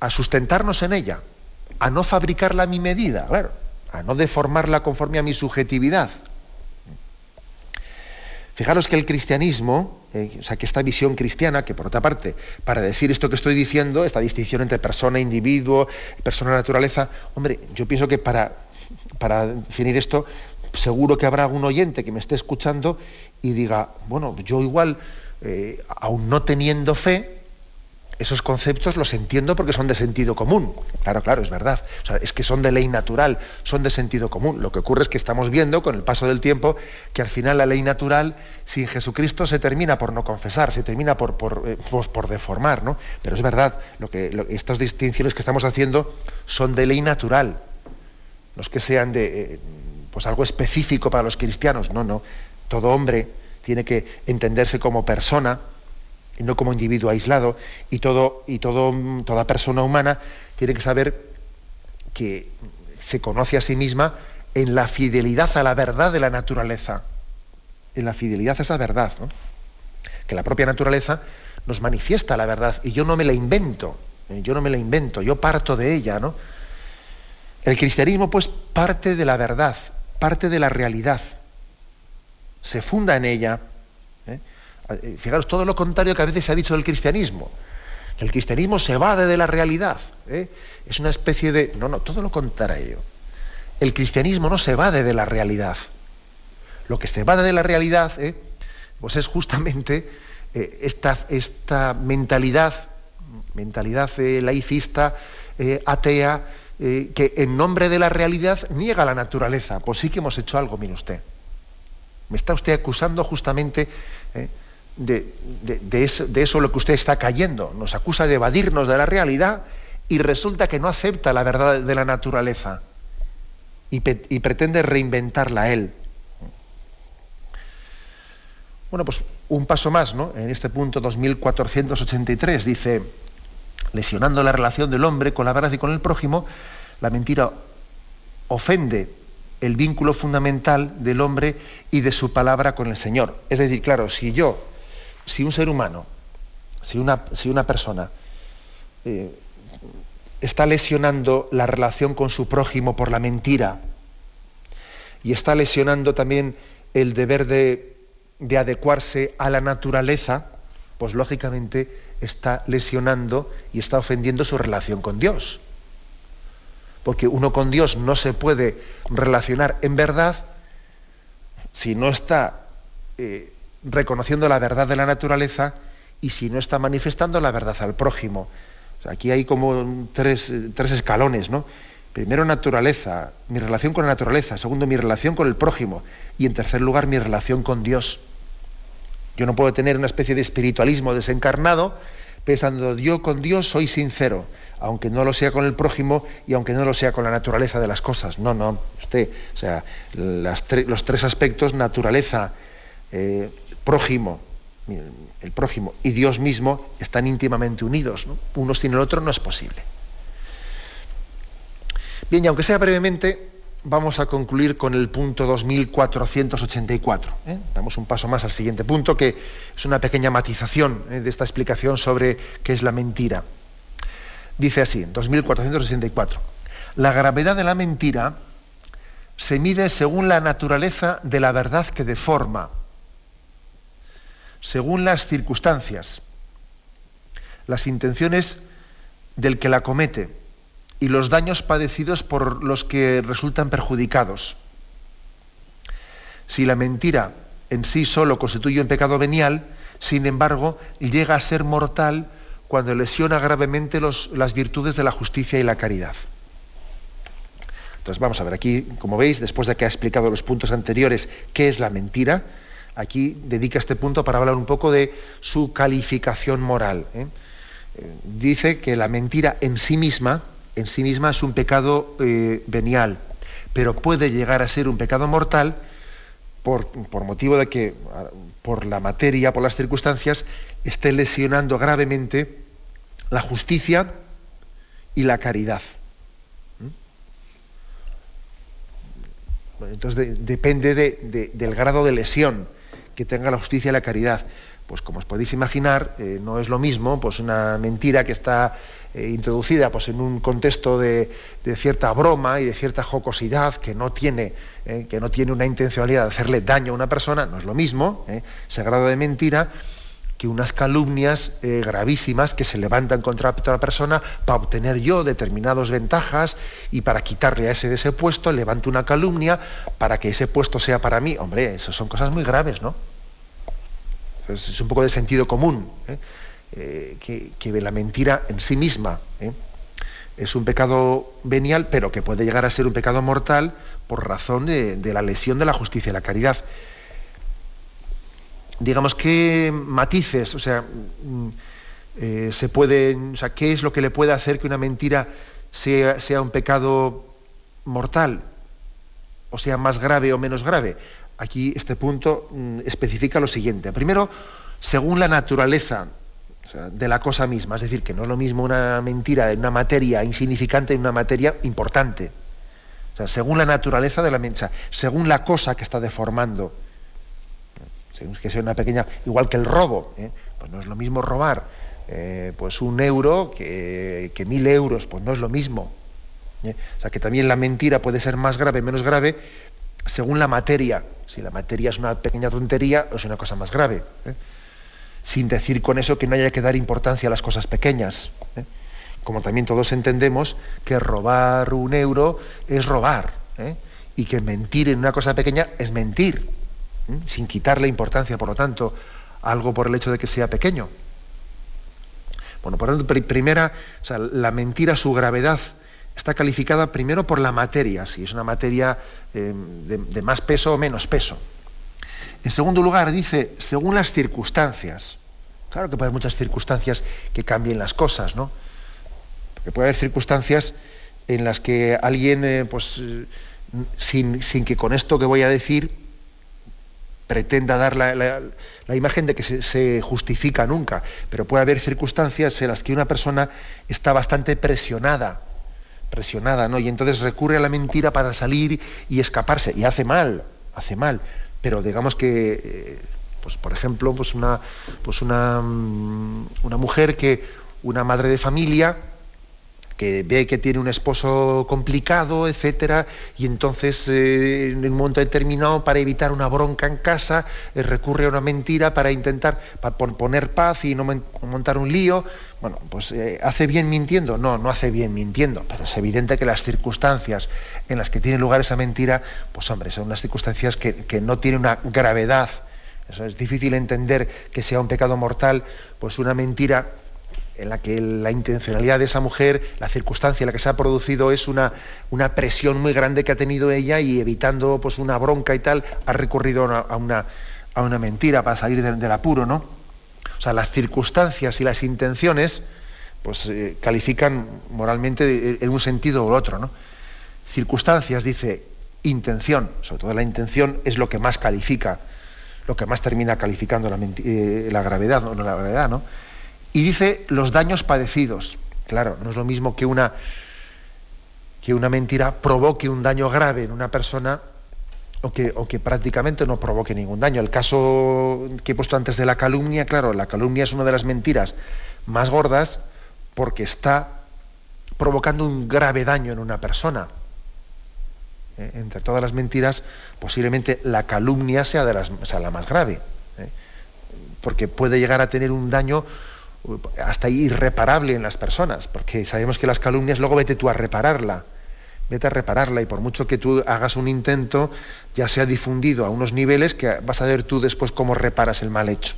A sustentarnos en ella, a no fabricarla a mi medida, claro, a no deformarla conforme a mi subjetividad. Fijaros que el cristianismo, eh, o sea, que esta visión cristiana, que por otra parte, para decir esto que estoy diciendo, esta distinción entre persona, individuo, persona, naturaleza, hombre, yo pienso que para, para definir esto, seguro que habrá algún oyente que me esté escuchando y diga, bueno, yo igual, eh, aún no teniendo fe, esos conceptos los entiendo porque son de sentido común. Claro, claro, es verdad. es que son de ley natural, son de sentido común. Lo que ocurre es que estamos viendo con el paso del tiempo que al final la ley natural sin Jesucristo se termina por no confesar, se termina por, por, eh, pues por deformar, ¿no? Pero es verdad, lo que, estas distinciones que estamos haciendo son de ley natural. No es que sean de eh, pues algo específico para los cristianos, no, no todo hombre tiene que entenderse como persona y no como individuo aislado, y, todo, y toda persona humana tiene que saber que se conoce a sí misma en la fidelidad a la verdad de la naturaleza. en la fidelidad a esa verdad, que la propia naturaleza nos manifiesta la verdad y yo no me la invento, ¿eh? yo no me la invento, yo parto de ella, ¿no? El cristianismo, pues, parte de la verdad, parte de la realidad, se funda en ella. ¿Eh? Eh, fijaros, todo lo contrario que a veces se ha dicho del cristianismo. El cristianismo se evade de la realidad. Es una especie de. No, no, todo lo contrario. El cristianismo no se evade de la realidad. Lo que se evade de la realidad, pues es justamente esta, esta, mentalidad, mentalidad laicista, atea, eh, que en nombre de la realidad niega la naturaleza. Pues sí que hemos hecho algo, mire usted. Me está usted acusando justamente de, eso, lo que usted está cayendo. Nos acusa de evadirnos de la realidad y resulta que no acepta la verdad de la naturaleza y, y pretende reinventarla él. Bueno, pues un paso más, ¿no? En este punto 2483 dice lesionando la relación del hombre con la verdad y con el prójimo, la mentira ofende el vínculo fundamental del hombre y de su palabra con el Señor. Es decir, claro, si yo, si un ser humano, si una, si una persona eh, está lesionando la relación con su prójimo por la mentira y está lesionando también el deber de, de adecuarse a la naturaleza, pues lógicamente está lesionando y está ofendiendo su relación con Dios. Porque uno con Dios no se puede relacionar en verdad si no está eh, reconociendo la verdad de la naturaleza y si no está manifestando la verdad al prójimo. aquí hay como tres, escalones, ¿no? Primero naturaleza, mi relación con la naturaleza. Segundo, mi relación con el prójimo. Y en tercer lugar, mi relación con Dios. Yo no puedo tener una especie de espiritualismo desencarnado pensando yo con Dios soy sincero, aunque no lo sea con el prójimo y aunque no lo sea con la naturaleza de las cosas. No, no, usted, o sea, los tres aspectos, naturaleza, eh, prójimo, el prójimo y Dios mismo están íntimamente unidos. Uno sin el otro no es posible. Bien, y aunque sea brevemente, vamos a concluir con el punto 2484. ¿eh? Damos un paso más al siguiente punto, que es una pequeña matización ¿eh? de esta explicación sobre qué es la mentira. Dice así, 2484. La gravedad de la mentira se mide según la naturaleza de la verdad que deforma, según las circunstancias, las intenciones del que la comete y los daños padecidos por los que resultan perjudicados. Si la mentira en sí solo constituye un pecado venial, sin embargo, llega a ser mortal cuando lesiona gravemente las virtudes de la justicia y la caridad. Entonces vamos a ver, aquí, como veis, después de que ha explicado los puntos anteriores qué es la mentira, aquí dedica este punto para hablar un poco de su calificación moral. ¿eh? Eh, dice que la mentira en sí misma, en sí misma es un pecado eh, venial, pero puede llegar a ser un pecado mortal por, motivo de que, por la materia, por las circunstancias, esté lesionando gravemente la justicia y la caridad. Entonces depende del grado de lesión que tenga la justicia y la caridad. Pues como os podéis imaginar, eh, no es lo mismo pues una mentira que está eh, introducida pues, en un contexto de, cierta broma y de cierta jocosidad que no tiene, eh, que no tiene una intencionalidad de hacerle daño a una persona, no es lo mismo, ese grado de mentira, que unas calumnias gravísimas que se levantan contra otra persona para obtener yo determinadas ventajas y para quitarle a ese de ese puesto, levanto una calumnia para que ese puesto sea para mí. Hombre, eso son cosas muy graves, ¿no? Es un poco de sentido común. Eh, que, la mentira en sí misma ¿eh? es un pecado venial, pero que puede llegar a ser un pecado mortal por razón de, la lesión de la justicia y la caridad. Digamos, ¿qué matices, o sea, mm, eh, se pueden, qué es lo que le puede hacer que una mentira sea un pecado mortal? O sea, más grave o menos grave. Aquí este punto mm, especifica lo siguiente. Primero, según la naturaleza de la cosa misma. Es decir, que no es lo mismo una mentira en una materia insignificante en una materia importante. O sea, según la naturaleza de la mentira, según la cosa que está deformando. que sea una pequeña, igual que el robo, ¿eh? pues no es lo mismo robar eh, pues un euro que, que, mil euros, pues no es lo mismo. ¿eh? O sea que también la mentira puede ser más grave, menos grave, según la materia. Si la materia es una pequeña tontería, es una cosa más grave. Sin decir con eso que no haya que dar importancia a las cosas pequeñas. Como también todos entendemos que robar un euro es robar. Y que mentir en una cosa pequeña es mentir sin quitarle importancia, por lo tanto, algo por el hecho de que sea pequeño. Bueno, por lo tanto, primera, o sea, la mentira, su gravedad, está calificada primero por la materia, si es una materia eh, de, más peso o menos peso. En segundo lugar, dice, según las circunstancias. Claro que puede haber muchas circunstancias que cambien las cosas, ¿no? Porque puede haber circunstancias en las que alguien, eh, pues, eh, sin, sin, que con esto que voy a decir pretenda dar la, imagen de que se, justifica nunca, pero puede haber circunstancias en las que una persona está bastante presionada, presionada, ¿no? Y entonces recurre a la mentira para salir y escaparse, y hace mal, hace mal, pero digamos que, eh, pues por ejemplo, pues una, pues una, mm, una mujer que, una madre de familia, que ve que tiene un esposo complicado, etcétera, y entonces eh, en un momento determinado, para evitar una bronca en casa, eh, recurre a una mentira para intentar poner paz y no montar un lío. Bueno, pues eh, ¿hace bien mintiendo? No, no hace bien mintiendo, pero es evidente que las circunstancias en las que tiene lugar esa mentira, pues hombre, son unas circunstancias que, no tienen una gravedad. Es difícil entender que sea un pecado mortal, pues una mentira en la que la intencionalidad de esa mujer, la circunstancia en la que se ha producido es una, una presión muy grande que ha tenido ella y evitando pues una bronca y tal, ha recurrido a una, a una mentira para salir del, apuro, ¿no? O sea, las circunstancias y las intenciones pues eh, califican moralmente en un sentido u otro, ¿no? Circunstancias, dice, intención, sobre todo la intención es lo que más califica, lo que más termina calificando la, eh, la gravedad, no la gravedad, ¿no? Y dice los daños padecidos. Claro, no es lo mismo que una, que una mentira provoque un daño grave en una persona o que, o que, prácticamente no provoque ningún daño. El caso que he puesto antes de la calumnia, claro, la calumnia es una de las mentiras más gordas porque está provocando un grave daño en una persona. Eh, entre todas las mentiras, posiblemente la calumnia sea, de las, la más grave, ¿eh? porque puede llegar a tener un daño hasta irreparable en las personas, porque sabemos que las calumnias luego vete tú a repararla, vete a repararla y por mucho que tú hagas un intento, ya sea difundido a unos niveles que vas a ver tú después cómo reparas el mal hecho.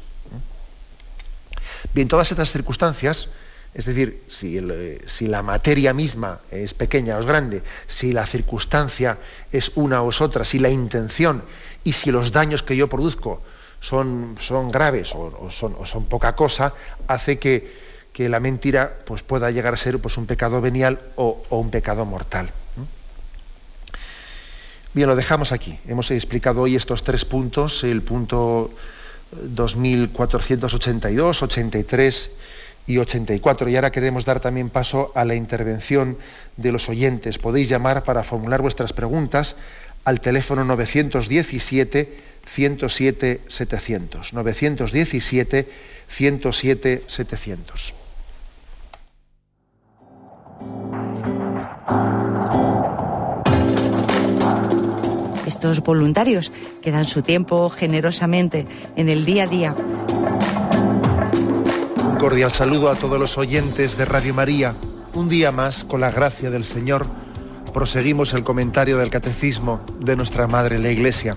Bien, todas estas circunstancias, es decir, si, si, la materia misma es pequeña o es grande, si la circunstancia es una o es otra, si la intención y si los daños que yo produzco son, graves o, son, poca cosa, hace que, la mentira pues, pueda llegar a ser pues, un pecado venial o, un pecado mortal. Bien, lo dejamos aquí. Hemos explicado hoy estos tres puntos, el punto 2482, 83 y 84. Y ahora queremos dar también paso a la intervención de los oyentes. Podéis llamar para formular vuestras preguntas al teléfono 917 107 700. 917 107 700. Estos voluntarios que dan su tiempo generosamente en el día a día. Un cordial saludo a todos los oyentes de Radio María. Un día más, con la gracia del Señor, proseguimos el comentario del Catecismo de nuestra Madre la Iglesia.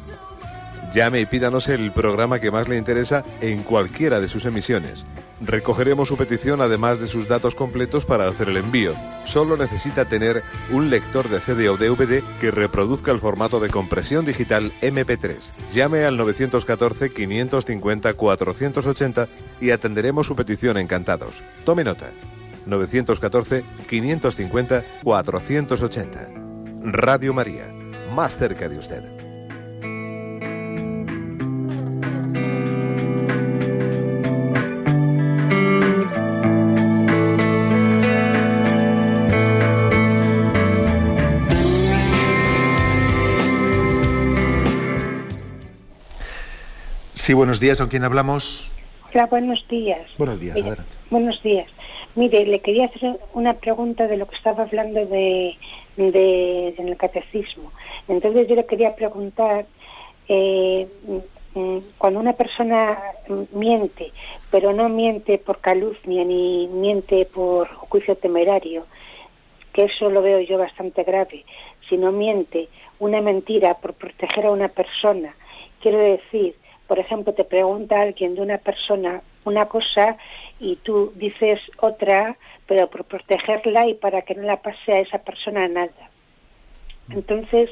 Llame y pídanos el programa que más le interesa en cualquiera de sus emisiones. Recogeremos su petición además de sus datos completos para hacer el envío. Solo necesita tener un lector de CD o DVD que reproduzca el formato de compresión digital MP3. Llame al 914-550-480 y atenderemos su petición encantados. Tome nota. 914-550-480. Radio María, más cerca de usted. Sí, buenos días. ¿Con quién hablamos? Hola, buenos días. Buenos días, adelante. Buenos días. Mire, le quería hacer una pregunta de lo que estaba hablando de, de, el catecismo. Entonces yo le quería preguntar, eh, mm, cuando una persona miente, pero no miente por calumnia ni miente por juicio temerario, que eso lo veo yo bastante grave, si no miente una mentira por proteger a una persona, quiero decir, por ejemplo, te pregunta alguien de una persona una cosa y tú dices otra, pero por protegerla y para que no la pase a esa persona nada. Entonces,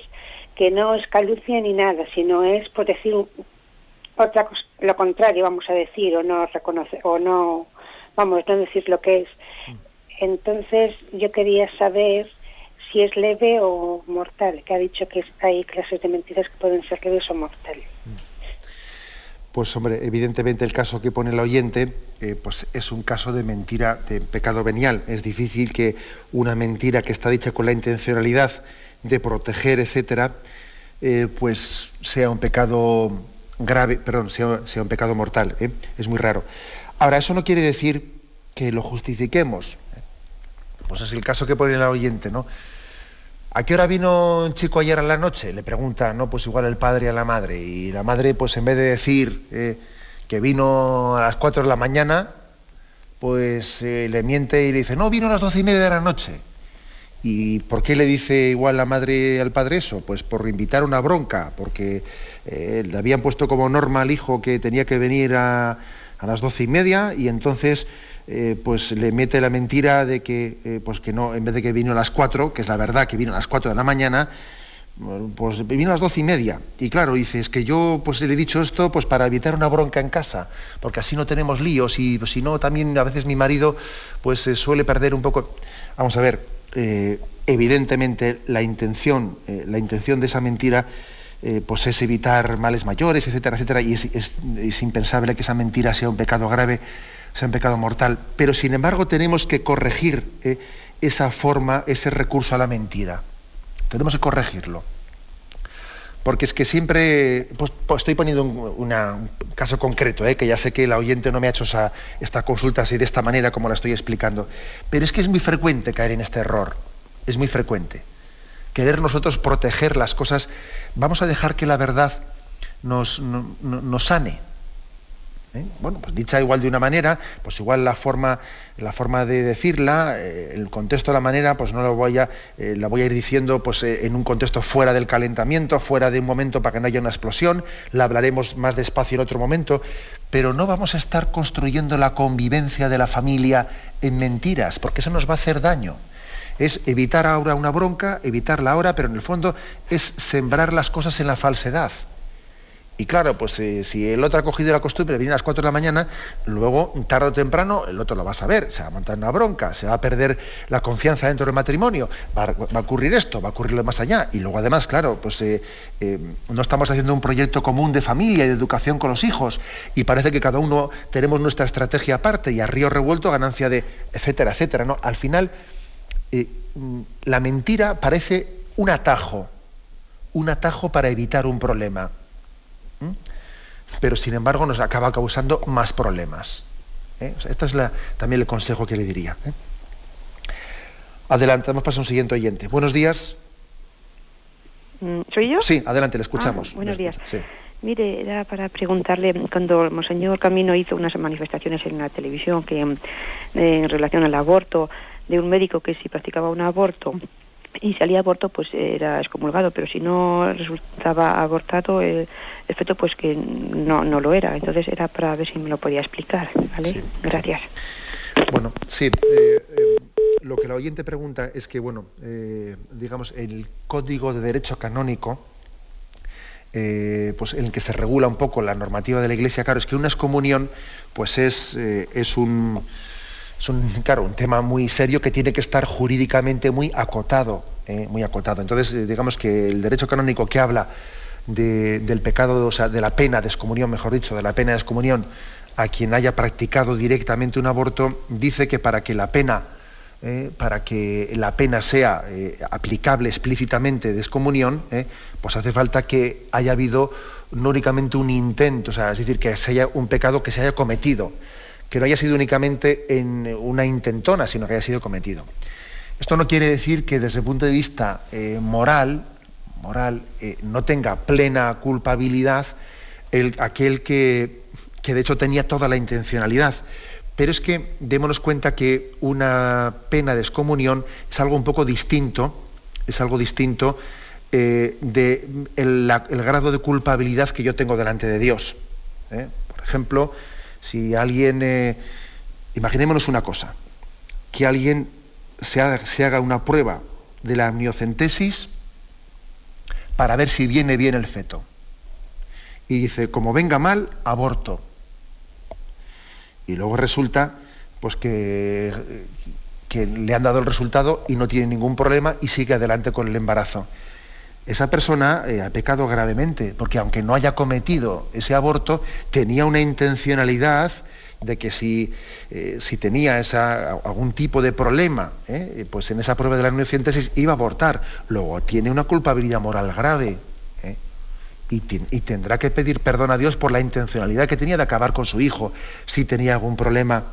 que no es calucia ni nada, sino es por decir otra cosa, lo contrario, vamos a decir, o no reconocer, o no, vamos, no decir lo que es. Entonces, yo quería saber si es leve o mortal, que ha dicho que hay clases de mentiras que pueden ser leves o mortales. Pues hombre, evidentemente el caso que pone el oyente eh, pues es un caso de mentira, de pecado venial. Es difícil que una mentira que está dicha con la intencionalidad de proteger, etcétera, eh, pues sea un pecado grave, perdón, sea, un pecado mortal. ¿eh? Es muy raro. Ahora, eso no quiere decir que lo justifiquemos. Pues es el caso que pone el oyente, ¿no? ¿A qué hora vino un chico ayer a la noche? Le pregunta, ¿no? Pues igual el padre a la madre. Y la madre, pues en vez de decir eh, que vino a las 4 de la mañana, pues eh, le miente y le dice, no, vino a las doce y media de la noche. ¿Y por qué le dice igual la madre al padre eso? Pues por invitar una bronca, porque eh, le habían puesto como norma al hijo que tenía que venir a, a las doce y media y entonces eh, pues le mete la mentira de que, eh, pues que no, en vez de que vino a las cuatro, que es la verdad que vino a las cuatro de la mañana, pues vino a las doce y media. Y claro, dice, es que yo pues le he dicho esto pues para evitar una bronca en casa, porque así no tenemos líos y si no también a veces mi marido pues se suele perder un poco. Vamos a ver, eh, evidentemente la intención, la intención de esa mentira pues es evitar males mayores, etcétera, etcétera, y es impensable que esa mentira sea un pecado grave sea un pecado mortal, pero sin embargo tenemos que corregir eh, esa forma, ese recurso a la mentira. Tenemos que corregirlo. Porque es que siempre, pues, estoy poniendo un, caso concreto, eh, que ya sé que el oyente no me ha hecho esta consulta así de esta manera como la estoy explicando, pero es que es muy frecuente caer en este error, es muy frecuente. Querer nosotros proteger las cosas, vamos a dejar que la verdad nos, sane, ¿eh? Bueno, pues dicha igual de una manera, pues igual la forma, la forma de decirla, eh, el contexto, la manera, pues no lo voy a, eh, la voy a ir diciendo pues, en un contexto fuera del calentamiento, fuera de un momento para que no haya una explosión, la hablaremos más despacio en otro momento, pero no vamos a estar construyendo la convivencia de la familia en mentiras, porque eso nos va a hacer daño. Es evitar ahora una bronca, evitarla ahora, pero en el fondo es sembrar las cosas en la falsedad. Y claro, pues eh, si el otro ha cogido la costumbre, viene a las 4 de la mañana, luego, tarde o temprano, el otro lo va a saber, se va a montar una bronca, se va a perder la confianza dentro del matrimonio, va a, ocurrir esto, va a ocurrir lo más allá. Y luego, además, claro, pues eh, eh, no estamos haciendo un proyecto común de familia y de educación con los hijos, y parece que cada uno tenemos nuestra estrategia aparte, y a río revuelto, ganancia de, etcétera, etcétera. ¿no? Al final, mm, la mentira parece un atajo, un atajo para evitar un problema pero sin embargo nos acaba causando más problemas. ¿eh? este es la, también el consejo que le diría. ¿eh? Adelante, vamos a un siguiente oyente. Buenos días. Mm, ¿Soy yo? Sí, adelante, le escuchamos. Ah, buenos días. Mire, era para preguntarle, cuando el Monseñor Camino hizo unas manifestaciones en la televisión que eh, en relación al aborto, de un médico que si practicaba un aborto y salía aborto pues era excomulgado pero si no resultaba abortado el, efecto pues que no, no lo era. Entonces era para ver si me lo podía explicar vale gracias. Bueno sí eh, eh, lo que la oyente pregunta es que bueno eh, digamos el código de derecho canónico pues en el que se regula un poco la normativa de la Iglesia, claro, es que una excomunión pues es, es un es un, claro, un tema muy serio que tiene que estar jurídicamente muy acotado, eh, muy acotado. Entonces, eh, digamos que el derecho canónico que habla del pecado, o sea, de la pena de excomunión, mejor dicho, de la pena de excomunión a quien haya practicado directamente un aborto, dice que para que la pena, eh, para que la pena sea aplicable explícitamente de excomunión, pues hace falta que haya habido no únicamente un intento, o sea, es decir, que haya un pecado que se haya cometido que no haya sido únicamente en una intentona, sino que haya sido cometido. Esto no quiere decir que desde el punto de vista eh, moral, moral eh, no tenga plena culpabilidad el, aquel que, de hecho tenía toda la intencionalidad. Pero es que démonos cuenta que una pena de excomunión es algo un poco distinto, es algo distinto eh, del de el, grado de culpabilidad que yo tengo delante de Dios. Por ejemplo, si alguien, eh, imaginémonos una cosa, que alguien se haga, una prueba de la amniocentesis para ver si viene bien el feto. Y dice, como venga mal, aborto. Y luego resulta pues que, que le han dado el resultado y no tiene ningún problema y sigue adelante con el embarazo esa persona eh, ha pecado gravemente, porque aunque no haya cometido ese aborto, tenía una intencionalidad de que si, eh, si tenía algún tipo de problema, eh, pues en esa prueba de la amniocentesis iba a abortar. Luego tiene una culpabilidad moral grave y, y, tendrá que pedir perdón a Dios por la intencionalidad que tenía de acabar con su hijo, si tenía algún problema.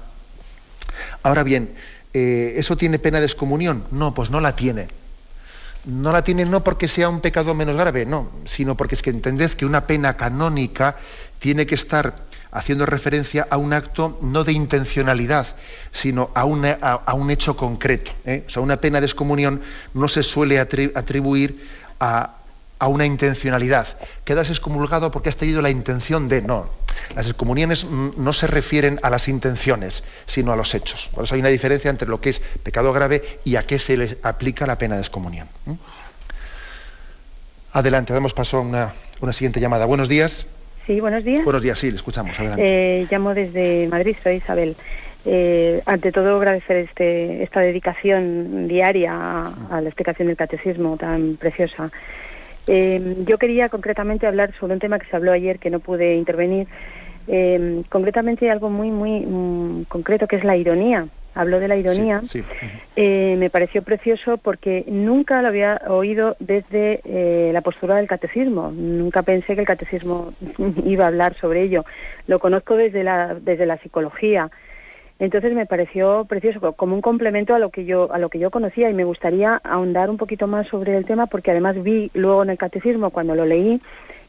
Ahora bien, ¿eso tiene pena de excomunión? No, pues no la tiene no la tiene no porque sea un pecado menos grave, no, sino porque es que entended que una pena canónica tiene que estar haciendo referencia a un acto no de intencionalidad, sino a, a, un hecho concreto. ¿eh? O sea, una pena de excomunión no se suele atribuir a, a una intencionalidad. Quedas excomulgado porque has tenido la intención de. No. Las excomuniones no se refieren a las intenciones, sino a los hechos. Por eso hay una diferencia entre lo que es pecado grave y a qué se le aplica la pena de excomunión. Adelante, damos paso a una, siguiente llamada. Buenos días. Sí, buenos días. Buenos días, sí, le escuchamos. Adelante. Eh, llamo desde Madrid, soy Isabel. Eh, ante todo, agradecer este, esta dedicación diaria a la explicación del catecismo tan preciosa. Eh, yo quería concretamente hablar sobre un tema que se habló ayer que no pude intervenir. Eh, concretamente algo muy, muy mm, concreto que es la ironía. Habló de la ironía. Eh, me pareció precioso porque nunca lo había oído desde eh, la postura del catecismo. Nunca pensé que el catecismo (laughs) iba a hablar sobre ello. Lo conozco desde la, desde la psicología. Entonces me pareció precioso, como un complemento a lo que yo a lo que yo conocía y me gustaría ahondar un poquito más sobre el tema porque además vi luego en el catecismo cuando lo leí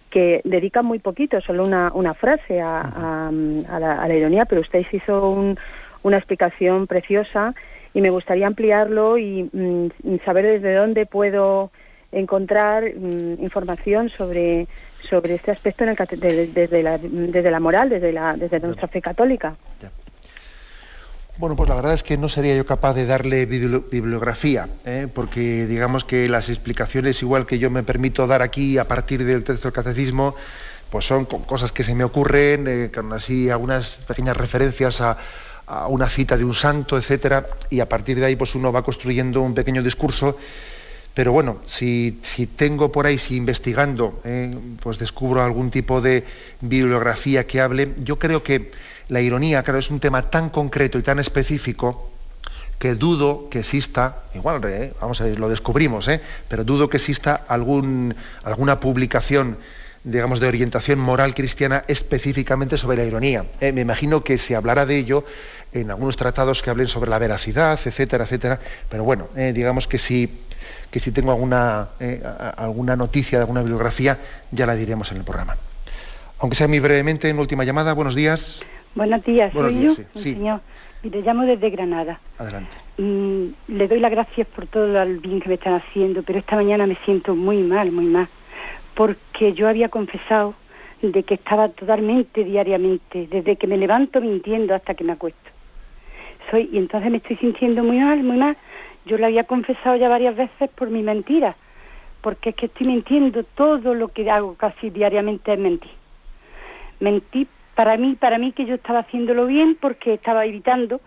que dedica muy poquito, solo una, una frase a, a, la, ironía, pero usted hizo una explicación preciosa y me gustaría ampliarlo y mm, saber desde dónde puedo encontrar mm, información sobre sobre este aspecto en el, desde, la, desde la moral, desde, la, desde nuestra fe católica. Bueno, pues la verdad es que no sería yo capaz de darle bibliografía, ¿eh? porque digamos que las explicaciones, igual que yo me permito dar aquí a partir del texto del catecismo, pues son cosas que se me ocurren, eh, con así algunas pequeñas referencias a, una cita de un santo, etcétera, y a partir de ahí pues uno va construyendo un pequeño discurso. Pero bueno, si, tengo por ahí, si investigando, ¿eh? pues descubro algún tipo de bibliografía que hable, yo creo que la ironía, claro, es un tema tan concreto y tan específico que dudo que exista, igual, eh, vamos a ver, lo descubrimos, eh, pero dudo que exista alguna publicación, digamos, de orientación moral cristiana específicamente sobre la ironía. Eh, me imagino que se hablará de ello en algunos tratados que hablen sobre la veracidad, etcétera, etcétera, pero bueno, digamos que si, que si tengo alguna, alguna noticia de alguna bibliografía, ya la diremos en el programa. Aunque sea muy brevemente, en última llamada, buenos días. Buenos días, soy yo, señor. le llamo desde Granada. Adelante. Mm, le doy las gracias por todo el bien que me están haciendo, pero esta mañana me siento muy mal, muy mal, porque yo había confesado de que estaba totalmente diariamente, desde que me levanto mintiendo hasta que me acuesto. Soy, y entonces me estoy sintiendo muy mal, muy mal. Yo le había confesado ya varias veces por mi mentira, porque es que estoy mintiendo, todo lo que hago casi diariamente es mentir. Mentí para mí, para mí que yo estaba haciéndolo bien porque estaba evitando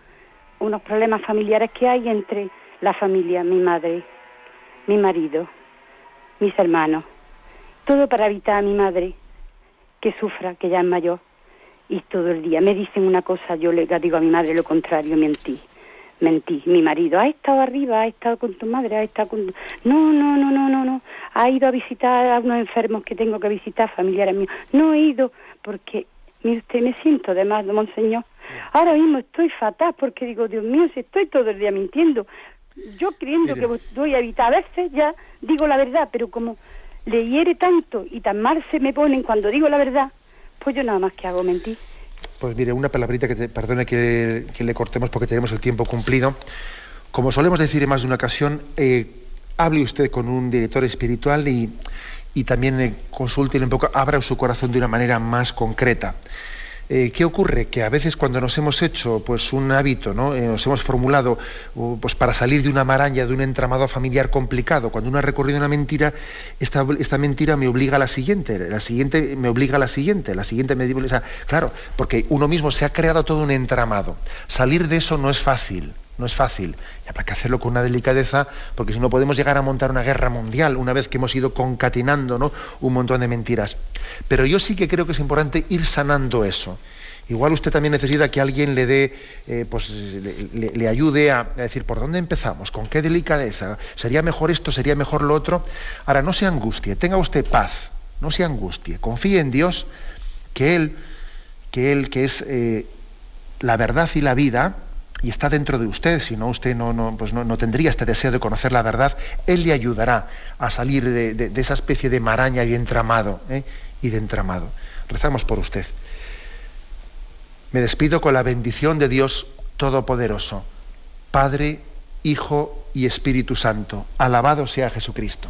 unos problemas familiares que hay entre la familia, mi madre, mi marido, mis hermanos. Todo para evitar a mi madre que sufra, que ya es mayor. Y todo el día me dicen una cosa, yo le digo a mi madre lo contrario, mentí. Mentí. Mi marido ha estado arriba, ha estado con tu madre, ha estado con... No, no, no, no, no, no. Ha ido a visitar a unos enfermos que tengo que visitar, familiares míos. No he ido porque Mire usted, me siento de más, monseñor. Ahora mismo estoy fatal porque digo, Dios mío, si estoy todo el día mintiendo. Yo creyendo que voy a evitar, a veces ya digo la verdad, pero como le hiere tanto y tan mal se me ponen cuando digo la verdad, pues yo nada más que hago mentir. Pues mire, una palabrita que te, perdone que, le cortemos porque tenemos el tiempo cumplido. Como solemos decir en más de una ocasión, eh, hable usted con un director espiritual y, y también eh, consulte un poco, abra su corazón de una manera más concreta. Eh, ¿Qué ocurre? Que a veces cuando nos hemos hecho pues, un hábito, ¿no? Eh, nos hemos formulado pues, para salir de una maraña, de un entramado familiar complicado, cuando uno ha recorrido una mentira, esta, mentira me obliga a la siguiente, la siguiente me obliga a la siguiente, la siguiente me o sea, claro, porque uno mismo se ha creado todo un entramado. Salir de eso no es fácil no es fácil. Y habrá que hacerlo con una delicadeza, porque si no podemos llegar a montar una guerra mundial una vez que hemos ido concatenando ¿no? un montón de mentiras. Pero yo sí que creo que es importante ir sanando eso. Igual usted también necesita que alguien le dé, eh, pues le, ayude a, decir por dónde empezamos, con qué delicadeza, sería mejor esto, sería mejor lo otro. Ahora, no se angustie, tenga usted paz, no se angustie, confíe en Dios, que Él, que Él, que es eh, la verdad y la vida, y está dentro de usted, si no usted no, no, pues no, tendría este deseo de conocer la verdad, Él le ayudará a salir de, esa especie de maraña y entramado, ¿eh? y de entramado. Rezamos por usted. Me despido con la bendición de Dios Todopoderoso, Padre, Hijo y Espíritu Santo. Alabado sea Jesucristo.